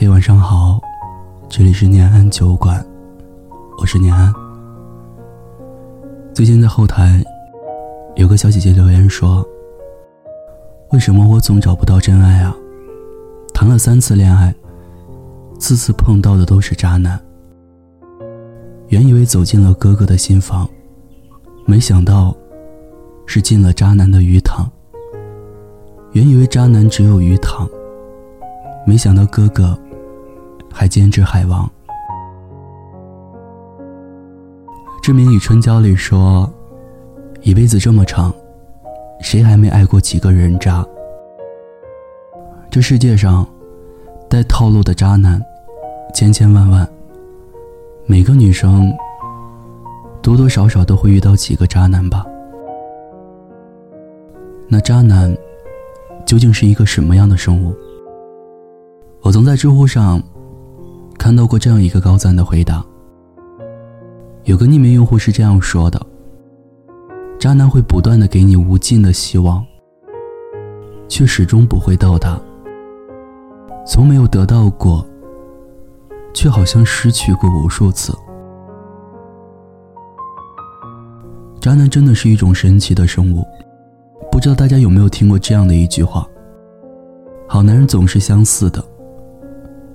嘿，晚上好，这里是念安酒馆，我是念安。最近在后台有个小姐姐留言说：“为什么我总找不到真爱啊？谈了三次恋爱，次次碰到的都是渣男。原以为走进了哥哥的心房，没想到是进了渣男的鱼塘。原以为渣男只有鱼塘，没想到哥哥。”还兼职海王。志明与春娇里说：“一辈子这么长，谁还没爱过几个人渣？这世界上，带套路的渣男千千万万，每个女生多多少少都会遇到几个渣男吧？那渣男究竟是一个什么样的生物？我曾在知乎上。”看到过这样一个高赞的回答。有个匿名用户是这样说的：“渣男会不断的给你无尽的希望，却始终不会到达。从没有得到过，却好像失去过无数次。渣男真的是一种神奇的生物。不知道大家有没有听过这样的一句话：好男人总是相似的，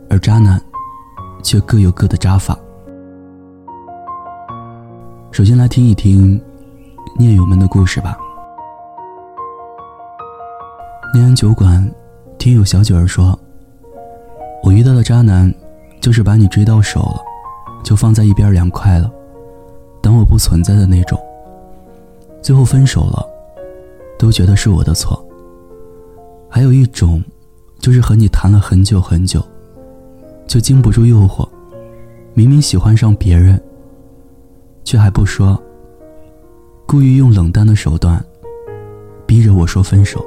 而渣男。”却各有各的扎法。首先来听一听念友们的故事吧。念安酒馆，听友小九儿说：“我遇到的渣男，就是把你追到手了，就放在一边凉快了，当我不存在的那种。最后分手了，都觉得是我的错。还有一种，就是和你谈了很久很久。”就经不住诱惑，明明喜欢上别人，却还不说，故意用冷淡的手段，逼着我说分手。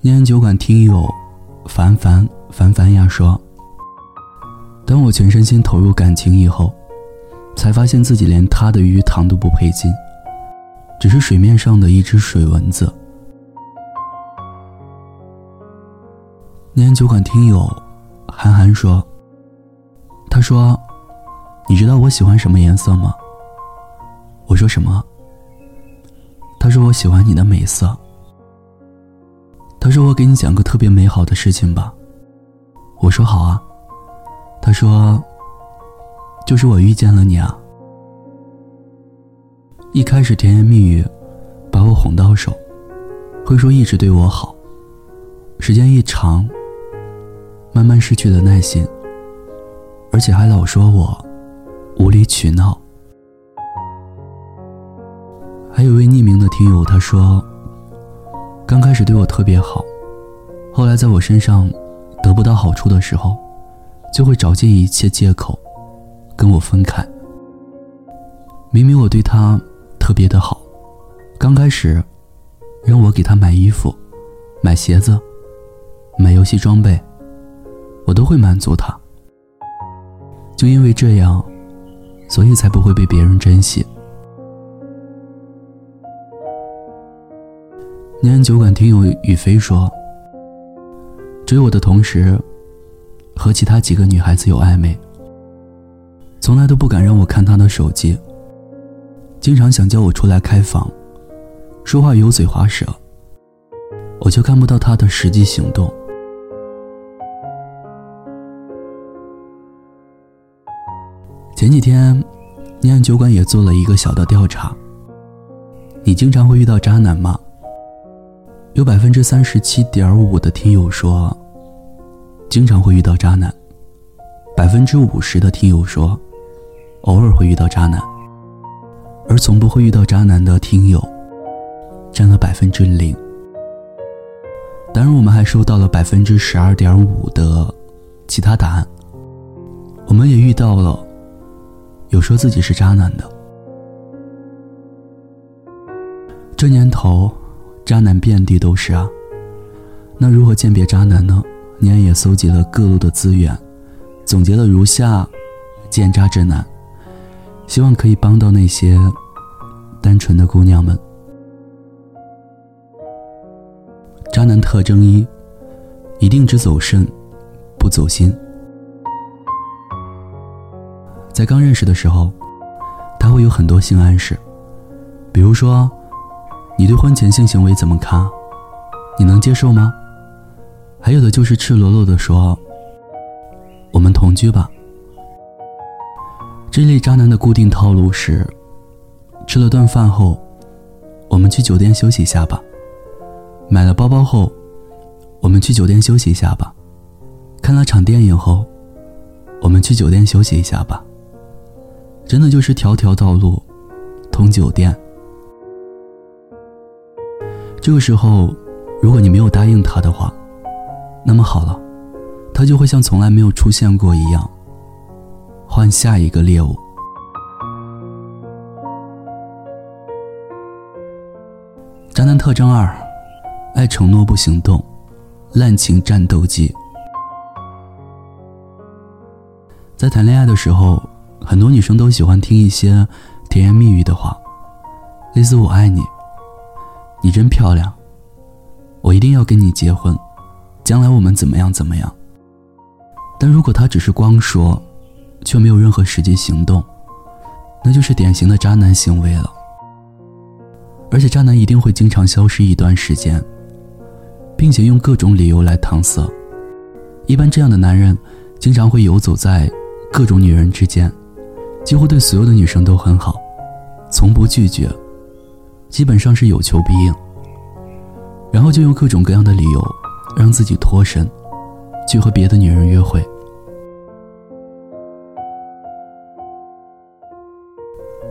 念酒馆听友凡凡凡凡呀说：“当我全身心投入感情以后，才发现自己连他的鱼塘都不配进，只是水面上的一只水蚊子。”年酒馆听友韩寒说：“他说，你知道我喜欢什么颜色吗？”我说：“什么？”他说：“我喜欢你的美色。”他说：“我给你讲个特别美好的事情吧。”我说：“好啊。”他说：“就是我遇见了你啊。”一开始甜言蜜语，把我哄到手，会说一直对我好，时间一长。慢慢失去了耐心，而且还老说我无理取闹。还有位匿名的听友，他说，刚开始对我特别好，后来在我身上得不到好处的时候，就会找尽一切借口跟我分开。明明我对他特别的好，刚开始让我给他买衣服、买鞋子、买游戏装备。我都会满足他，就因为这样，所以才不会被别人珍惜。念安酒馆听友雨飞说，追我的同时，和其他几个女孩子有暧昧，从来都不敢让我看他的手机，经常想叫我出来开房，说话油嘴滑舌，我却看不到他的实际行动。前几天，念安酒馆也做了一个小的调查。你经常会遇到渣男吗？有百分之三十七点五的听友说，经常会遇到渣男；百分之五十的听友说，偶尔会遇到渣男；而从不会遇到渣男的听友，占了百分之零。当然，我们还收到了百分之十二点五的其他答案。我们也遇到了。有说自己是渣男的，这年头，渣男遍地都是啊。那如何鉴别渣男呢？年也搜集了各路的资源，总结了如下鉴渣指南，希望可以帮到那些单纯的姑娘们。渣男特征一：一定只走肾，不走心。在刚认识的时候，他会有很多性暗示，比如说，你对婚前性行为怎么看？你能接受吗？还有的就是赤裸裸的说：“我们同居吧。”这类渣男的固定套路是：吃了顿饭后，我们去酒店休息一下吧；买了包包后，我们去酒店休息一下吧；看了场电影后，我们去酒店休息一下吧。真的就是条条道路通酒店。这个时候，如果你没有答应他的话，那么好了，他就会像从来没有出现过一样，换下一个猎物。渣男特征二：爱承诺不行动，滥情战斗机。在谈恋爱的时候。很多女生都喜欢听一些甜言蜜语的话，类似“我爱你”，“你真漂亮”，“我一定要跟你结婚”，“将来我们怎么样怎么样”。但如果他只是光说，却没有任何实际行动，那就是典型的渣男行为了。而且渣男一定会经常消失一段时间，并且用各种理由来搪塞。一般这样的男人，经常会游走在各种女人之间。几乎对所有的女生都很好，从不拒绝，基本上是有求必应。然后就用各种各样的理由，让自己脱身，去和别的女人约会。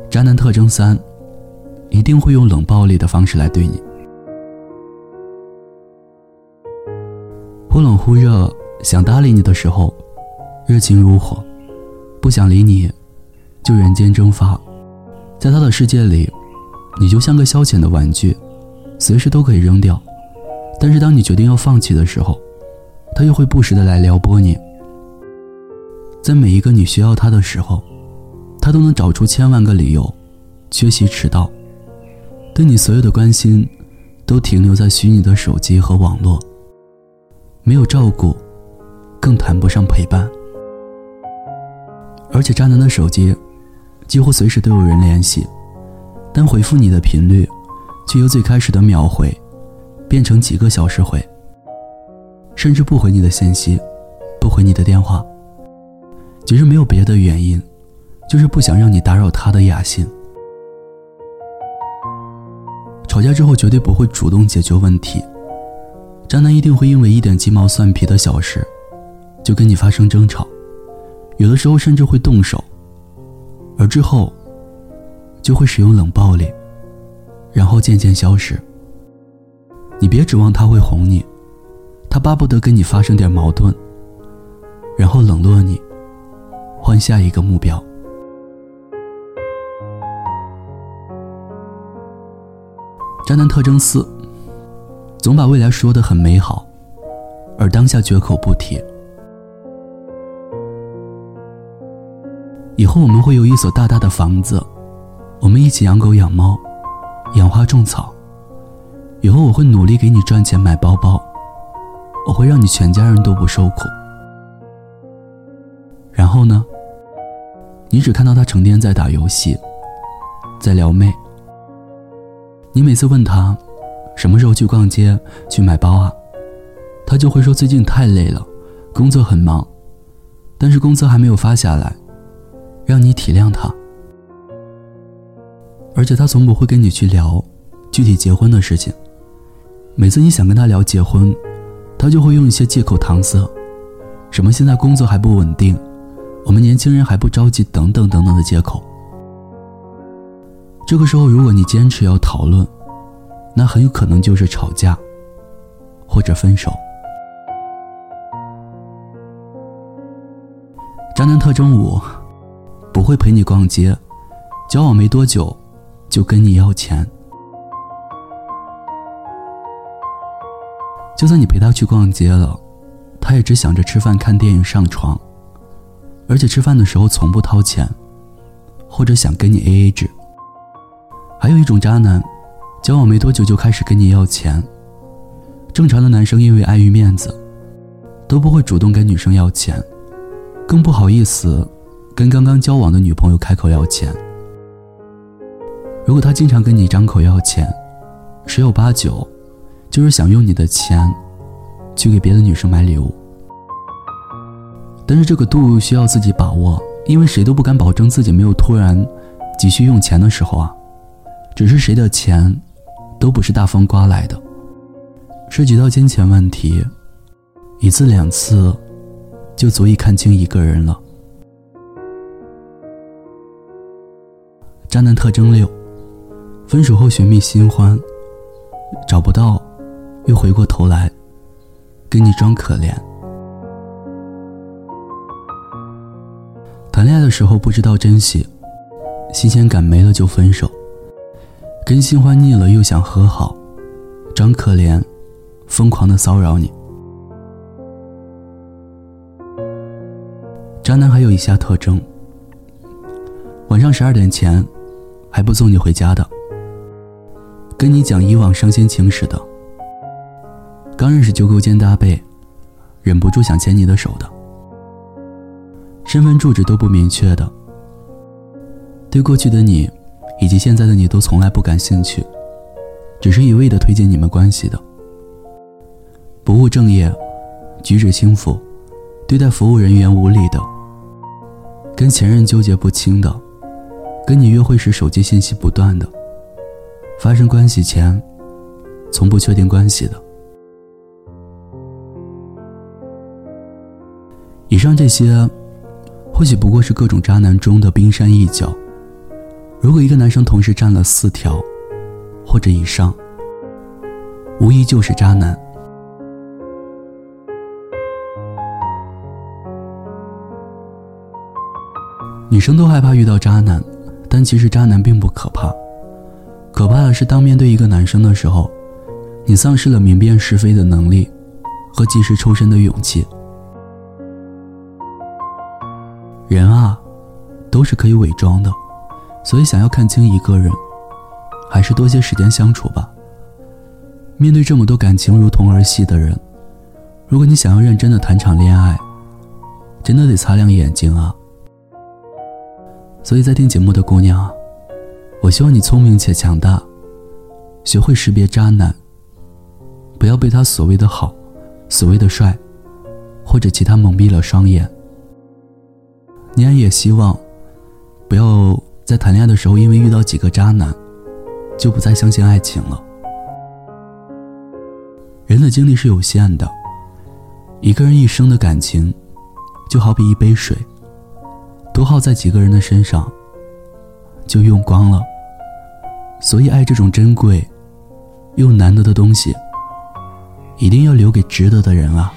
渣男特征三，一定会用冷暴力的方式来对你，忽冷忽热，想搭理你的时候，热情如火；不想理你。就人间蒸发，在他的世界里，你就像个消遣的玩具，随时都可以扔掉。但是当你决定要放弃的时候，他又会不时的来撩拨你。在每一个你需要他的时候，他都能找出千万个理由，缺席迟到。对你所有的关心，都停留在虚拟的手机和网络，没有照顾，更谈不上陪伴。而且渣男的手机。几乎随时都有人联系，但回复你的频率，却由最开始的秒回，变成几个小时回，甚至不回你的信息，不回你的电话。其实没有别的原因，就是不想让你打扰他的雅兴。吵架之后绝对不会主动解决问题，渣男一定会因为一点鸡毛蒜皮的小事，就跟你发生争吵，有的时候甚至会动手。而之后，就会使用冷暴力，然后渐渐消失。你别指望他会哄你，他巴不得跟你发生点矛盾，然后冷落你，换下一个目标。渣男特征四：总把未来说的很美好，而当下绝口不提。以后我们会有一所大大的房子，我们一起养狗养猫，养花种草。以后我会努力给你赚钱买包包，我会让你全家人都不受苦。然后呢？你只看到他成天在打游戏，在撩妹。你每次问他什么时候去逛街去买包啊，他就会说最近太累了，工作很忙，但是工资还没有发下来。让你体谅他，而且他从不会跟你去聊具体结婚的事情。每次你想跟他聊结婚，他就会用一些借口搪塞，什么现在工作还不稳定，我们年轻人还不着急，等等等等的借口。这个时候，如果你坚持要讨论，那很有可能就是吵架，或者分手。渣男特征五。不会陪你逛街，交往没多久，就跟你要钱。就算你陪他去逛街了，他也只想着吃饭、看电影、上床，而且吃饭的时候从不掏钱，或者想跟你 A A 制。还有一种渣男，交往没多久就开始跟你要钱。正常的男生因为碍于面子，都不会主动跟女生要钱，更不好意思跟刚刚交往的女朋友开口要钱。如果他经常跟你张口要钱，十有八九就是想用你的钱去给别的女生买礼物。但是这个度需要自己把握，因为谁都不敢保证自己没有突然急需用钱的时候啊。只是谁的钱都不是大风刮来的，涉及到金钱问题，一次两次就足以看清一个人了。渣男特征六：分手后寻觅新欢，找不到，又回过头来跟你装可怜。谈恋爱的时候不知道珍惜，新鲜感没了就分手；跟新欢腻了又想和好，装可怜，疯狂的骚扰你。渣男还有以下特征：晚上十二点前还不送你回家的，跟你讲以往伤心情史的，刚认识就勾肩搭背，忍不住想牵你的手的。身份住址都不明确的，对过去的你，以及现在的你都从来不感兴趣，只是一味的推进你们关系的，不务正业，举止轻浮，对待服务人员无礼的，跟前任纠结不清的，跟你约会时手机信息不断的，发生关系前，从不确定关系的，以上这些。或许不过是各种渣男中的冰山一角。如果一个男生同时占了四条，或者以上，无疑就是渣男。女生都害怕遇到渣男，但其实渣男并不可怕，可怕的是当面对一个男生的时候，你丧失了明辨是非的能力，和及时抽身的勇气。人啊，都是可以伪装的，所以想要看清一个人，还是多些时间相处吧。面对这么多感情如同儿戏的人，如果你想要认真的谈场恋爱，真的得擦亮眼睛啊。所以在听节目的姑娘，我希望你聪明且强大，学会识别渣男，不要被他所谓的好、所谓的帅，或者其他蒙蔽了双眼。你也希望，不要在谈恋爱的时候，因为遇到几个渣男，就不再相信爱情了。人的精力是有限的，一个人一生的感情，就好比一杯水，多耗在几个人的身上，就用光了。所以，爱这种珍贵又难得的东西，一定要留给值得的人啊。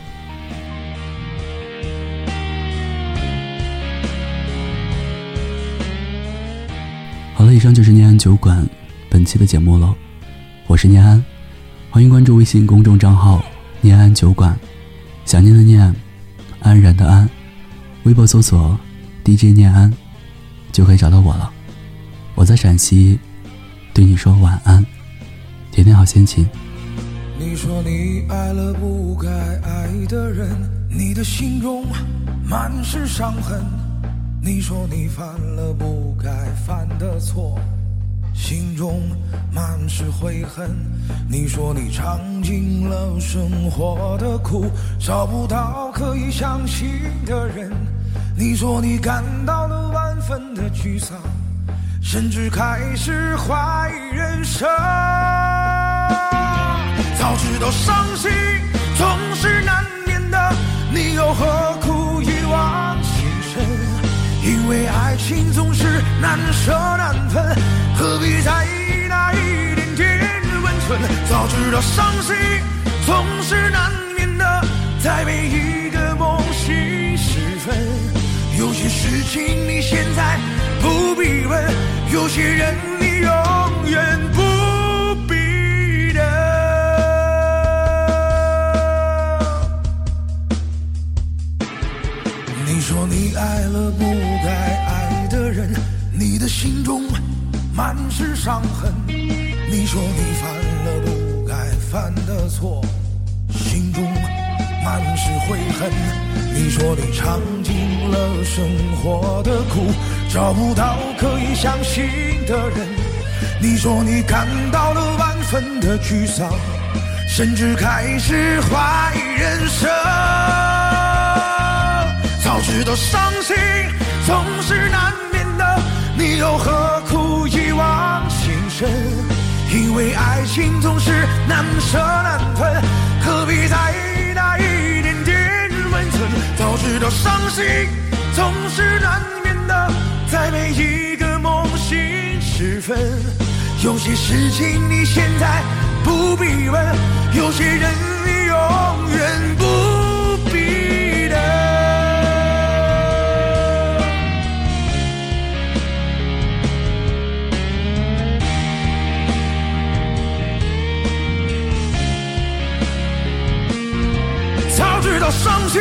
好了以上就是念安酒馆本期的节目了，我是念安，欢迎关注微信公众账号“念安酒馆”，想念的念，安然的安，微博搜索 DJ 念安，就可以找到我了。我在陕西，对你说晚安，天天好心情。你说你爱了不该爱的人，你的心中满是伤痕。你说你犯了不该犯的错，心中满是悔恨。你说你尝尽了生活的苦，找不到可以相信的人。你说你感到了万分的沮丧，甚至开始怀疑人生。早知道伤心总是难免的，你又何苦一往情深？因为爱情总是难舍难分，何必在意那一点点温存？早知道伤心总是难免的，在每一事情你现在不必问，有些人你永远不必等。你说你爱了不该爱的人？你的心中满是伤痕，你说你犯了不该犯的错，满是悔恨。你说你尝尽了生活的苦，找不到可以相信的人。你说你感到了万分的沮丧，甚至开始怀疑人生。早知道伤心总是难免的，你又何苦一往情深？因为爱情总是难舍难分，何必在意？早知道伤心总是难免的，在每一个梦醒时分，有些事情你现在不必问，有些人你永远不必等。早知道伤心